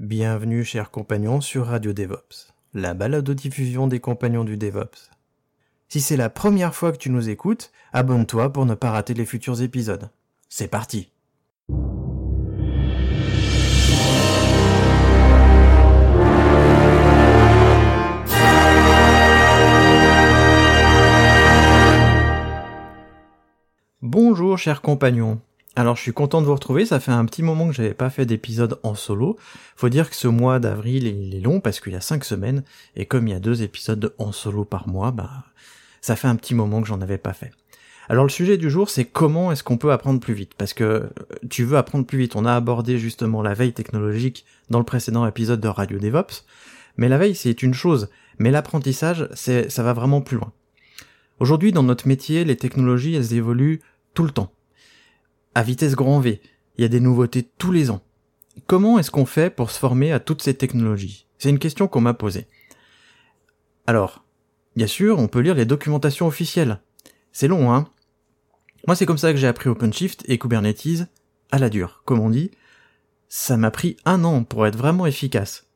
Bienvenue, chers compagnons, sur Radio DevOps, la balado-diffusion des compagnons du DevOps. Si c'est la première fois que tu nous écoutes, abonne-toi pour ne pas rater les futurs épisodes. C'est parti Bonjour chers compagnons. Alors je suis content de vous retrouver, ça fait un petit moment que j'avais pas fait d'épisode en solo. Faut dire que ce mois d'avril il est long parce qu'il y a cinq semaines, et comme il y a deux épisodes en solo par mois, bah ça fait un petit moment que j'en avais pas fait. Alors le sujet du jour c'est comment est-ce qu'on peut apprendre plus vite? Parce que euh, tu veux apprendre plus vite, on a abordé justement la veille technologique dans le précédent épisode de Radio DevOps, mais la veille c'est une chose, mais l'apprentissage ça va vraiment plus loin. Aujourd'hui dans notre métier, les technologies elles évoluent tout le temps à vitesse grand V. Il y a des nouveautés tous les ans. Comment est-ce qu'on fait pour se former à toutes ces technologies? C'est une question qu'on m'a posée. Alors, bien sûr, on peut lire les documentations officielles. C'est long, hein? Moi, c'est comme ça que j'ai appris OpenShift et Kubernetes à la dure, comme on dit. Ça m'a pris un an pour être vraiment efficace.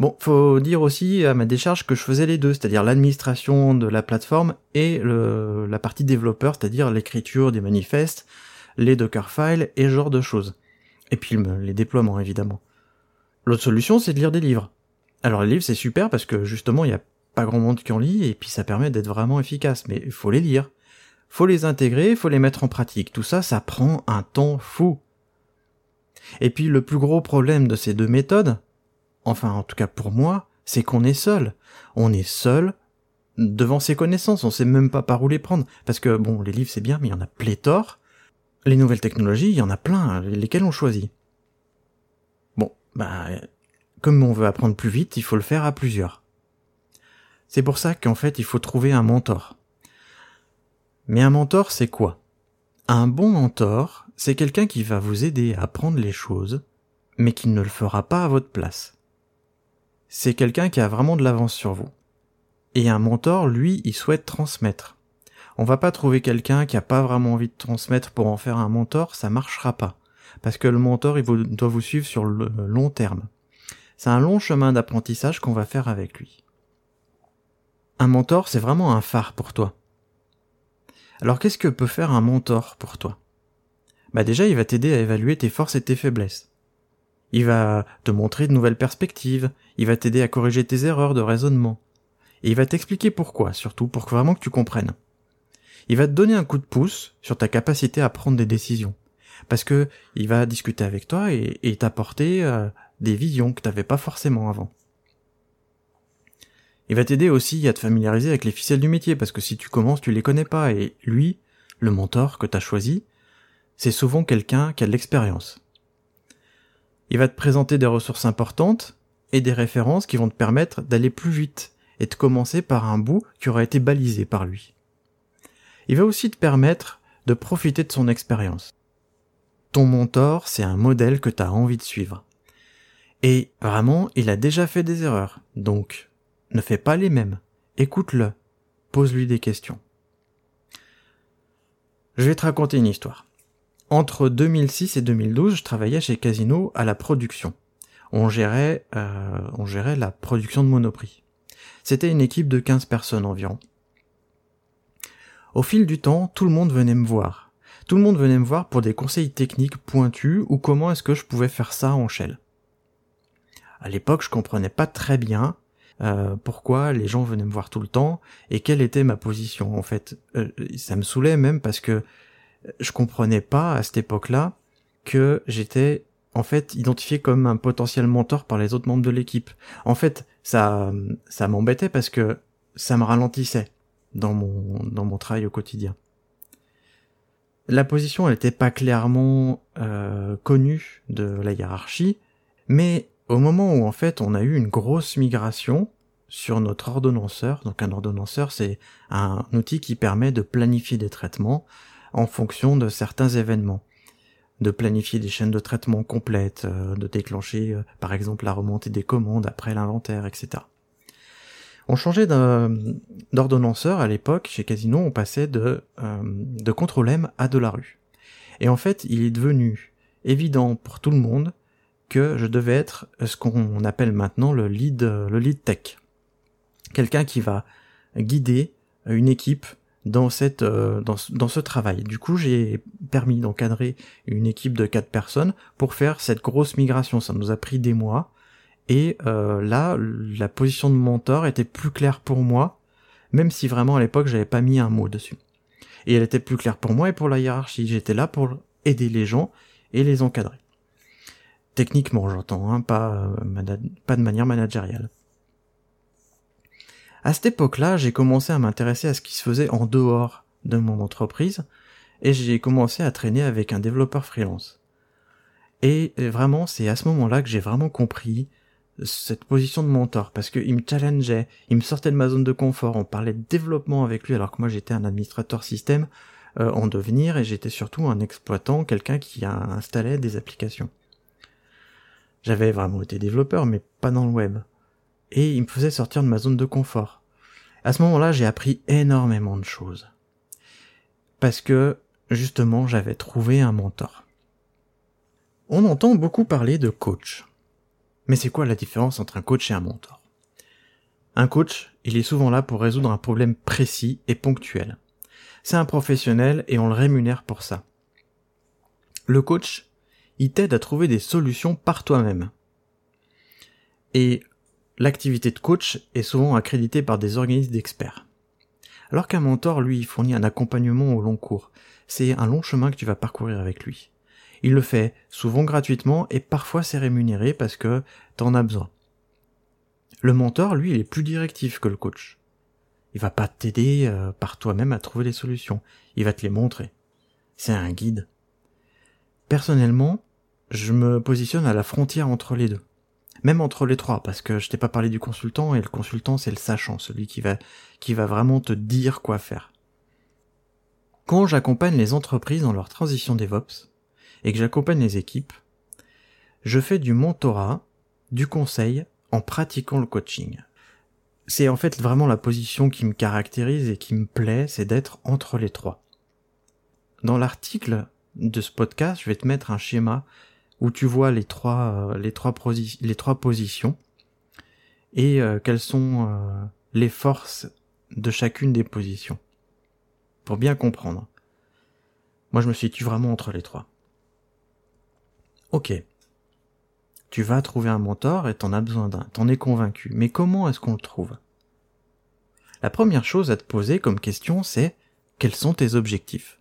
Bon, faut dire aussi à ma décharge que je faisais les deux, c'est-à-dire l'administration de la plateforme et la partie développeur, c'est-à-dire l'écriture des manifestes, les Dockerfiles et genre de choses. Et puis les déploiements évidemment. L'autre solution c'est de lire des livres. Alors les livres c'est super parce que justement il n'y a pas grand monde qui en lit et puis ça permet d'être vraiment efficace, mais il faut les lire. Faut les intégrer, faut les mettre en pratique. Tout ça, ça prend un temps fou. Et puis le plus gros problème de ces deux méthodes, enfin en tout cas pour moi, c'est qu'on est seul. On est seul devant ses connaissances, on sait même pas par où les prendre. Parce que bon, les livres c'est bien, mais il y en a pléthore. Les nouvelles technologies, il y en a plein, lesquelles on choisit. Bon, bah, comme on veut apprendre plus vite, il faut le faire à plusieurs. C'est pour ça qu'en fait, il faut trouver un mentor. Mais un mentor, c'est quoi? Un bon mentor, c'est quelqu'un qui va vous aider à apprendre les choses, mais qui ne le fera pas à votre place. C'est quelqu'un qui a vraiment de l'avance sur vous. Et un mentor, lui, il souhaite transmettre on va pas trouver quelqu'un qui a pas vraiment envie de transmettre pour en faire un mentor, ça marchera pas. Parce que le mentor, il doit vous suivre sur le long terme. C'est un long chemin d'apprentissage qu'on va faire avec lui. Un mentor, c'est vraiment un phare pour toi. Alors qu'est-ce que peut faire un mentor pour toi? Bah déjà, il va t'aider à évaluer tes forces et tes faiblesses. Il va te montrer de nouvelles perspectives, il va t'aider à corriger tes erreurs de raisonnement. Et il va t'expliquer pourquoi, surtout pour vraiment que tu comprennes il va te donner un coup de pouce sur ta capacité à prendre des décisions. Parce que il va discuter avec toi et, t'apporter euh, des visions que tu n'avais pas forcément avant. Il va t'aider aussi à te familiariser avec les ficelles du métier, parce que si tu commences, tu les connais pas, et lui, le mentor que tu as choisi, c'est souvent quelqu'un qui a de l'expérience. Il va te présenter des ressources importantes et des références qui vont te permettre d'aller plus vite et de commencer par un bout qui aura été balisé par lui il va aussi te permettre de profiter de son expérience. Ton mentor, c'est un modèle que tu as envie de suivre. Et vraiment, il a déjà fait des erreurs, donc ne fais pas les mêmes. Écoute-le, pose-lui des questions. Je vais te raconter une histoire. Entre 2006 et 2012, je travaillais chez Casino à la production. On gérait, euh, on gérait la production de Monoprix. C'était une équipe de 15 personnes environ. Au fil du temps, tout le monde venait me voir. Tout le monde venait me voir pour des conseils techniques pointus ou comment est-ce que je pouvais faire ça en shell. À l'époque, je comprenais pas très bien euh, pourquoi les gens venaient me voir tout le temps et quelle était ma position. En fait, euh, ça me saoulait même parce que je comprenais pas à cette époque-là que j'étais en fait identifié comme un potentiel mentor par les autres membres de l'équipe. En fait, ça ça m'embêtait parce que ça me ralentissait dans mon, dans mon travail au quotidien. La position, n'était pas clairement euh, euh, connu de la hiérarchie, mais au moment où en fait on a eu une grosse migration sur notre ordonnanceur, donc un ordonnanceur c'est un outil qui permet de planifier des traitements en fonction de certains événements, de planifier des chaînes de traitement complètes, euh, de déclencher euh, par exemple la remontée des commandes après l'inventaire, etc. On changeait d'ordonnanceur à l'époque, chez Casino, on passait de, euh, de Control M à de la rue. Et en fait, il est devenu évident pour tout le monde que je devais être ce qu'on appelle maintenant le lead, le lead tech. Quelqu'un qui va guider une équipe dans cette euh, dans, ce travail. Du coup, j'ai permis d'encadrer une équipe de quatre personnes pour faire cette grosse migration. Ça nous a pris des mois. Et euh, là, la position de mentor était plus claire pour moi, même si vraiment à l'époque j'avais pas mis un mot dessus. Et elle était plus claire pour moi et pour la hiérarchie. J'étais là pour aider les gens et les encadrer. Techniquement, j'entends, hein, pas, euh, pas de manière managériale. À cette époque-là, j'ai commencé à m'intéresser à ce qui se faisait en dehors de mon entreprise, et j'ai commencé à traîner avec un développeur freelance. Et vraiment, c'est à ce moment-là que j'ai vraiment compris cette position de mentor parce qu'il me challengeait, il me sortait de ma zone de confort, on parlait de développement avec lui alors que moi j'étais un administrateur système euh, en devenir et j'étais surtout un exploitant, quelqu'un qui a installé des applications. J'avais vraiment été développeur mais pas dans le web. Et il me faisait sortir de ma zone de confort. À ce moment-là, j'ai appris énormément de choses. Parce que, justement, j'avais trouvé un mentor. On entend beaucoup parler de coach. Mais c'est quoi la différence entre un coach et un mentor? Un coach, il est souvent là pour résoudre un problème précis et ponctuel. C'est un professionnel et on le rémunère pour ça. Le coach, il t'aide à trouver des solutions par toi-même. Et l'activité de coach est souvent accréditée par des organismes d'experts. Alors qu'un mentor, lui, fournit un accompagnement au long cours. C'est un long chemin que tu vas parcourir avec lui. Il le fait souvent gratuitement et parfois c'est rémunéré parce que t'en as besoin. Le mentor, lui, il est plus directif que le coach. Il va pas t'aider euh, par toi-même à trouver les solutions. Il va te les montrer. C'est un guide. Personnellement, je me positionne à la frontière entre les deux. Même entre les trois, parce que je t'ai pas parlé du consultant, et le consultant c'est le sachant, celui qui va, qui va vraiment te dire quoi faire. Quand j'accompagne les entreprises dans leur transition DevOps, et que j'accompagne les équipes, je fais du mentorat, du conseil, en pratiquant le coaching. C'est en fait vraiment la position qui me caractérise et qui me plaît, c'est d'être entre les trois. Dans l'article de ce podcast, je vais te mettre un schéma où tu vois les trois, euh, les trois, les trois positions et euh, quelles sont euh, les forces de chacune des positions. Pour bien comprendre. Moi, je me situe vraiment entre les trois. Ok. Tu vas trouver un mentor et t'en as besoin d'un, t'en es convaincu. Mais comment est-ce qu'on le trouve? La première chose à te poser comme question, c'est quels sont tes objectifs?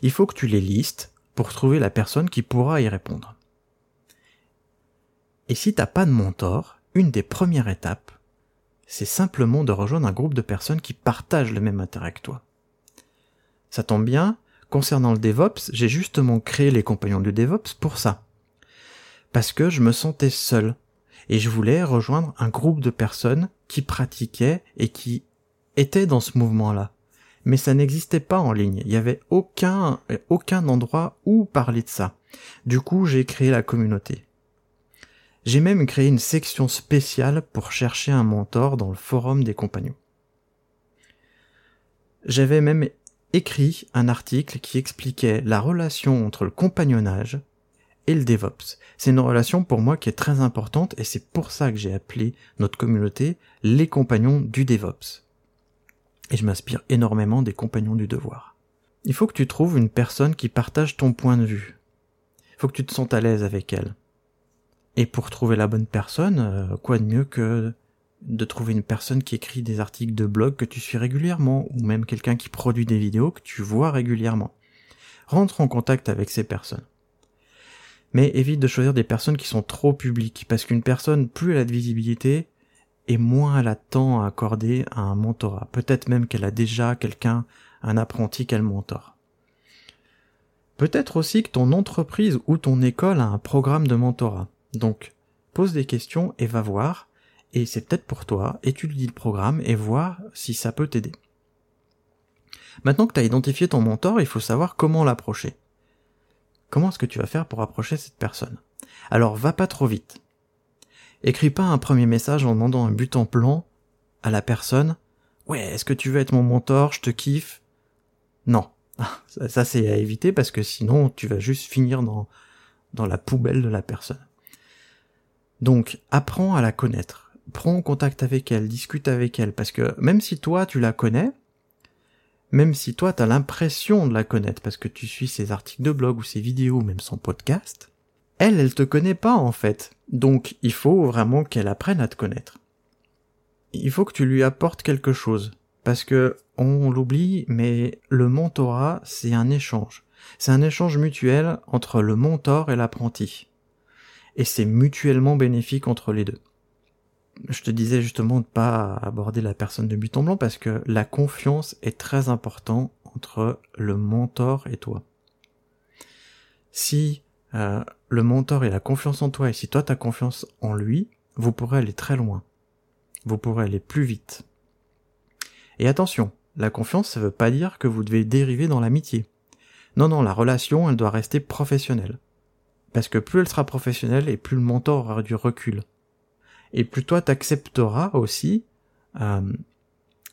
Il faut que tu les listes pour trouver la personne qui pourra y répondre. Et si t'as pas de mentor, une des premières étapes, c'est simplement de rejoindre un groupe de personnes qui partagent le même intérêt que toi. Ça tombe bien, concernant le DevOps, j'ai justement créé les compagnons du DevOps pour ça parce que je me sentais seul et je voulais rejoindre un groupe de personnes qui pratiquaient et qui étaient dans ce mouvement-là. Mais ça n'existait pas en ligne. Il n'y avait aucun, aucun endroit où parler de ça. Du coup, j'ai créé la communauté. J'ai même créé une section spéciale pour chercher un mentor dans le forum des compagnons. J'avais même écrit un article qui expliquait la relation entre le compagnonnage, et le DevOps. C'est une relation pour moi qui est très importante et c'est pour ça que j'ai appelé notre communauté les compagnons du DevOps. Et je m'inspire énormément des compagnons du devoir. Il faut que tu trouves une personne qui partage ton point de vue. Il faut que tu te sentes à l'aise avec elle. Et pour trouver la bonne personne, euh, quoi de mieux que de trouver une personne qui écrit des articles de blog que tu suis régulièrement, ou même quelqu'un qui produit des vidéos que tu vois régulièrement. Rentre en contact avec ces personnes mais évite de choisir des personnes qui sont trop publiques, parce qu'une personne, plus elle a de visibilité, et moins elle a temps à accorder à un mentorat. Peut-être même qu'elle a déjà quelqu'un, un apprenti qu'elle mentor. Peut-être aussi que ton entreprise ou ton école a un programme de mentorat. Donc, pose des questions et va voir. Et c'est peut-être pour toi, étudie le programme et voir si ça peut t'aider. Maintenant que tu as identifié ton mentor, il faut savoir comment l'approcher. Comment est-ce que tu vas faire pour approcher cette personne? Alors va pas trop vite. Écris pas un premier message en demandant un but en plan à la personne. Ouais, est-ce que tu veux être mon mentor? Je te kiffe. Non. Ça, c'est à éviter parce que sinon tu vas juste finir dans, dans la poubelle de la personne. Donc, apprends à la connaître. Prends contact avec elle, discute avec elle, parce que même si toi tu la connais, même si toi t'as l'impression de la connaître parce que tu suis ses articles de blog ou ses vidéos, même son podcast, elle, elle te connaît pas en fait. Donc il faut vraiment qu'elle apprenne à te connaître. Il faut que tu lui apportes quelque chose. Parce que on l'oublie, mais le mentorat, c'est un échange. C'est un échange mutuel entre le mentor et l'apprenti. Et c'est mutuellement bénéfique entre les deux je te disais justement de pas aborder la personne de but en blanc parce que la confiance est très importante entre le mentor et toi. Si euh, le mentor a confiance en toi et si toi tu as confiance en lui, vous pourrez aller très loin. Vous pourrez aller plus vite. Et attention, la confiance ça veut pas dire que vous devez dériver dans l'amitié. Non, non, la relation, elle doit rester professionnelle. Parce que plus elle sera professionnelle et plus le mentor aura du recul et plus toi t'accepteras aussi euh,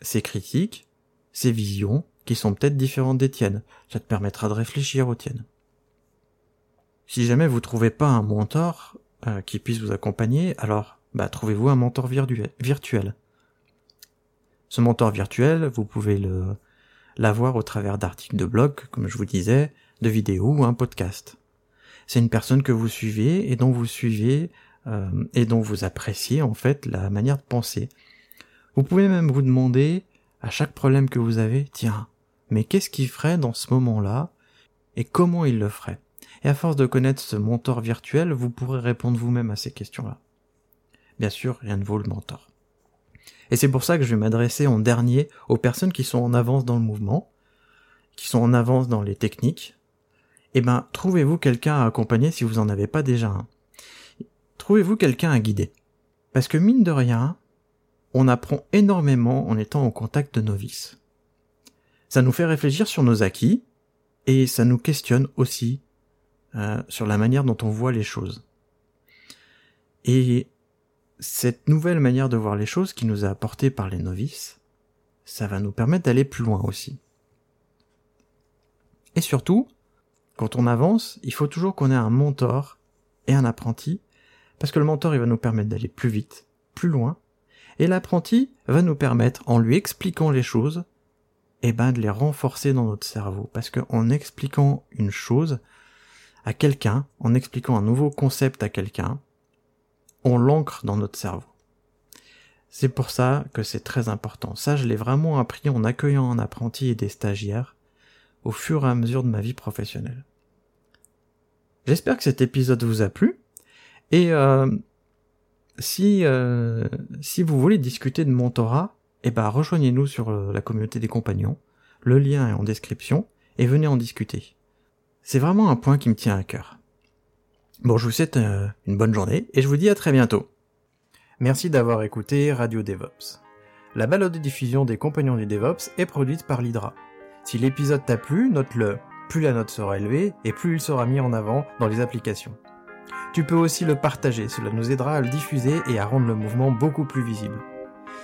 ces critiques, ces visions qui sont peut-être différentes des tiennes. Ça te permettra de réfléchir aux tiennes. Si jamais vous trouvez pas un mentor euh, qui puisse vous accompagner, alors bah, trouvez-vous un mentor virtuel. Ce mentor virtuel, vous pouvez le l'avoir au travers d'articles de blog, comme je vous disais, de vidéos ou un podcast. C'est une personne que vous suivez et dont vous suivez et dont vous appréciez en fait la manière de penser. Vous pouvez même vous demander à chaque problème que vous avez, tiens, mais qu'est-ce qu'il ferait dans ce moment-là? Et comment il le ferait? Et à force de connaître ce mentor virtuel, vous pourrez répondre vous-même à ces questions-là. Bien sûr, rien ne vaut le mentor. Et c'est pour ça que je vais m'adresser en dernier aux personnes qui sont en avance dans le mouvement, qui sont en avance dans les techniques. Eh ben, trouvez-vous quelqu'un à accompagner si vous n'en avez pas déjà un. Trouvez-vous quelqu'un à guider? Parce que mine de rien, on apprend énormément en étant au contact de novices. Ça nous fait réfléchir sur nos acquis et ça nous questionne aussi euh, sur la manière dont on voit les choses. Et cette nouvelle manière de voir les choses qui nous a apporté par les novices, ça va nous permettre d'aller plus loin aussi. Et surtout, quand on avance, il faut toujours qu'on ait un mentor et un apprenti parce que le mentor, il va nous permettre d'aller plus vite, plus loin, et l'apprenti va nous permettre, en lui expliquant les choses, eh ben, de les renforcer dans notre cerveau. Parce qu'en expliquant une chose à quelqu'un, en expliquant un nouveau concept à quelqu'un, on l'ancre dans notre cerveau. C'est pour ça que c'est très important. Ça, je l'ai vraiment appris en accueillant un apprenti et des stagiaires au fur et à mesure de ma vie professionnelle. J'espère que cet épisode vous a plu. Et euh, si euh, si vous voulez discuter de mentorat, eh ben rejoignez-nous sur euh, la communauté des compagnons. Le lien est en description et venez en discuter. C'est vraiment un point qui me tient à cœur. Bon, je vous souhaite une bonne journée et je vous dis à très bientôt. Merci d'avoir écouté Radio DevOps. La balade de diffusion des compagnons du DevOps est produite par l'Hydra. Si l'épisode t'a plu, note-le. Plus la note sera élevée et plus il sera mis en avant dans les applications. Tu peux aussi le partager, cela nous aidera à le diffuser et à rendre le mouvement beaucoup plus visible.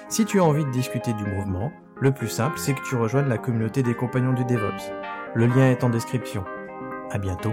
Si tu as envie de discuter du mouvement, le plus simple c'est que tu rejoignes la communauté des compagnons du DevOps. Le lien est en description. À bientôt.